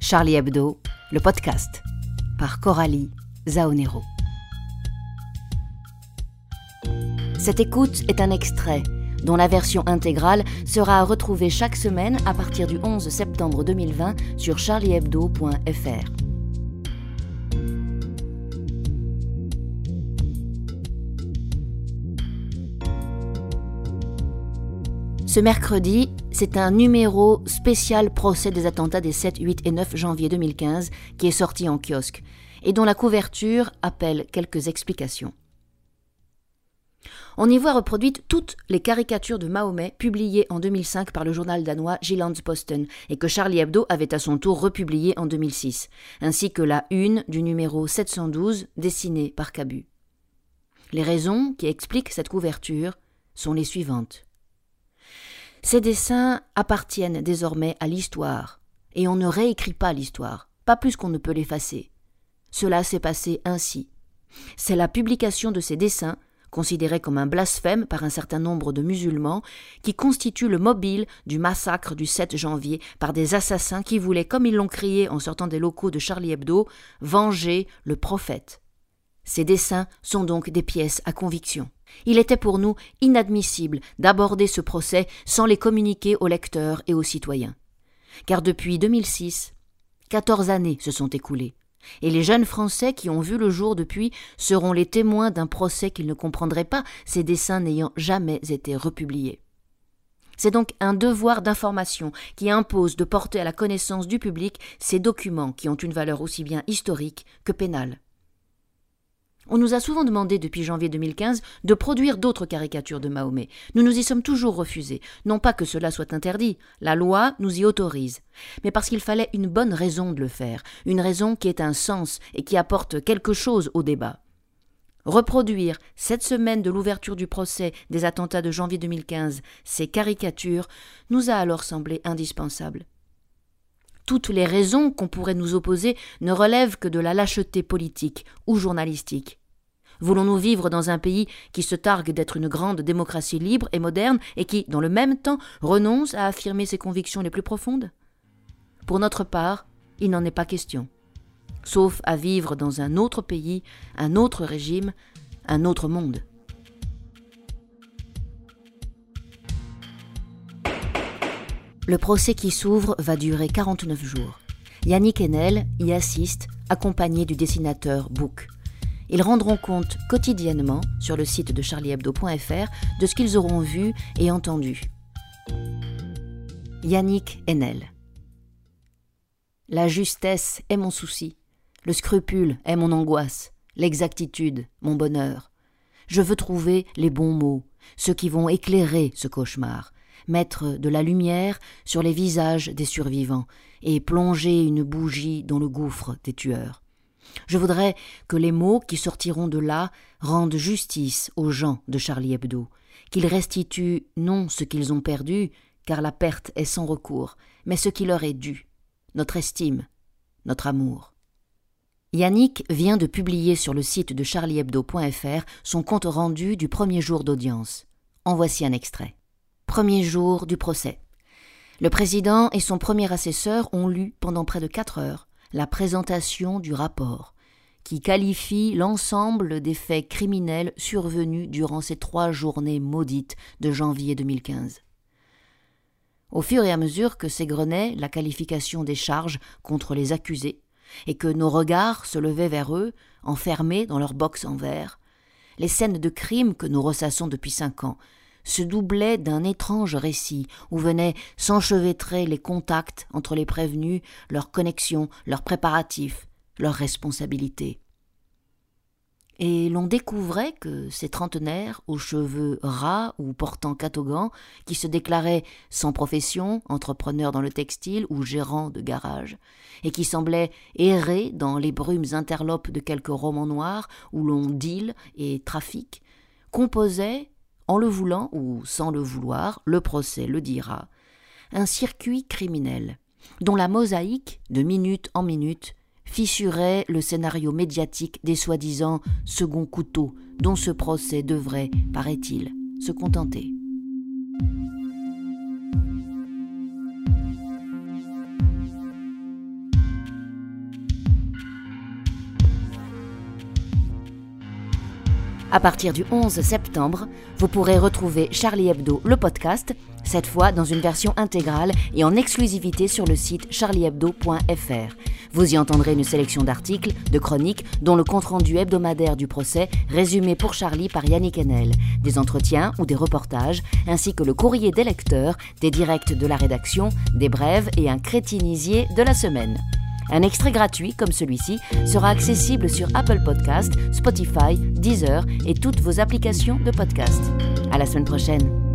Charlie Hebdo, le podcast, par Coralie Zaonero. Cette écoute est un extrait dont la version intégrale sera à retrouver chaque semaine à partir du 11 septembre 2020 sur charliehebdo.fr. Ce mercredi, c'est un numéro spécial procès des attentats des 7, 8 et 9 janvier 2015 qui est sorti en kiosque et dont la couverture appelle quelques explications. On y voit reproduites toutes les caricatures de Mahomet publiées en 2005 par le journal danois Jyllands-Posten et que Charlie Hebdo avait à son tour republiées en 2006, ainsi que la une du numéro 712 dessinée par Cabu. Les raisons qui expliquent cette couverture sont les suivantes. Ces dessins appartiennent désormais à l'histoire, et on ne réécrit pas l'histoire, pas plus qu'on ne peut l'effacer. Cela s'est passé ainsi. C'est la publication de ces dessins, considérés comme un blasphème par un certain nombre de musulmans, qui constitue le mobile du massacre du 7 janvier par des assassins qui voulaient, comme ils l'ont crié en sortant des locaux de Charlie Hebdo, venger le prophète. Ces dessins sont donc des pièces à conviction. Il était pour nous inadmissible d'aborder ce procès sans les communiquer aux lecteurs et aux citoyens. Car depuis 2006, quatorze années se sont écoulées, et les jeunes Français qui ont vu le jour depuis seront les témoins d'un procès qu'ils ne comprendraient pas, ces dessins n'ayant jamais été republiés. C'est donc un devoir d'information qui impose de porter à la connaissance du public ces documents qui ont une valeur aussi bien historique que pénale. On nous a souvent demandé depuis janvier 2015 de produire d'autres caricatures de Mahomet. Nous nous y sommes toujours refusés. Non pas que cela soit interdit, la loi nous y autorise, mais parce qu'il fallait une bonne raison de le faire, une raison qui ait un sens et qui apporte quelque chose au débat. Reproduire, cette semaine de l'ouverture du procès des attentats de janvier 2015, ces caricatures, nous a alors semblé indispensable. Toutes les raisons qu'on pourrait nous opposer ne relèvent que de la lâcheté politique ou journalistique. Voulons-nous vivre dans un pays qui se targue d'être une grande démocratie libre et moderne et qui, dans le même temps, renonce à affirmer ses convictions les plus profondes? Pour notre part, il n'en est pas question, sauf à vivre dans un autre pays, un autre régime, un autre monde. Le procès qui s'ouvre va durer 49 jours. Yannick Enel y assiste, accompagné du dessinateur Book. Ils rendront compte quotidiennement sur le site de charliehebdo.fr de ce qu'ils auront vu et entendu. Yannick Enel La justesse est mon souci, le scrupule est mon angoisse, l'exactitude mon bonheur. Je veux trouver les bons mots, ceux qui vont éclairer ce cauchemar, mettre de la lumière sur les visages des survivants et plonger une bougie dans le gouffre des tueurs. Je voudrais que les mots qui sortiront de là rendent justice aux gens de Charlie Hebdo, qu'ils restituent non ce qu'ils ont perdu, car la perte est sans recours, mais ce qui leur est dû, notre estime, notre amour. Yannick vient de publier sur le site de charliehebdo.fr son compte rendu du premier jour d'audience. En voici un extrait. Premier jour du procès. Le président et son premier assesseur ont lu pendant près de quatre heures la présentation du rapport, qui qualifie l'ensemble des faits criminels survenus durant ces trois journées maudites de janvier 2015. Au fur et à mesure que s'égrenait la qualification des charges contre les accusés, et que nos regards se levaient vers eux, enfermés dans leur box en verre, les scènes de crime que nous ressassons depuis cinq ans se doublait d'un étrange récit où venaient s'enchevêtrer les contacts entre les prévenus, leurs connexions, leurs préparatifs, leurs responsabilités. Et l'on découvrait que ces trentenaires aux cheveux ras ou portant catogan, qui se déclaraient sans profession, entrepreneurs dans le textile ou gérants de garage, et qui semblaient errer dans les brumes interlopes de quelques romans noirs où l'on deal et trafique, composaient en le voulant ou sans le vouloir, le procès le dira, un circuit criminel, dont la mosaïque, de minute en minute, fissurait le scénario médiatique des soi-disant second couteaux dont ce procès devrait, paraît-il, se contenter. À partir du 11 septembre, vous pourrez retrouver Charlie Hebdo, le podcast, cette fois dans une version intégrale et en exclusivité sur le site charliehebdo.fr. Vous y entendrez une sélection d'articles, de chroniques, dont le compte-rendu hebdomadaire du procès, résumé pour Charlie par Yannick Enel, des entretiens ou des reportages, ainsi que le courrier des lecteurs, des directs de la rédaction, des brèves et un crétinisier de la semaine. Un extrait gratuit comme celui-ci sera accessible sur Apple Podcast, Spotify, Deezer et toutes vos applications de podcast. À la semaine prochaine.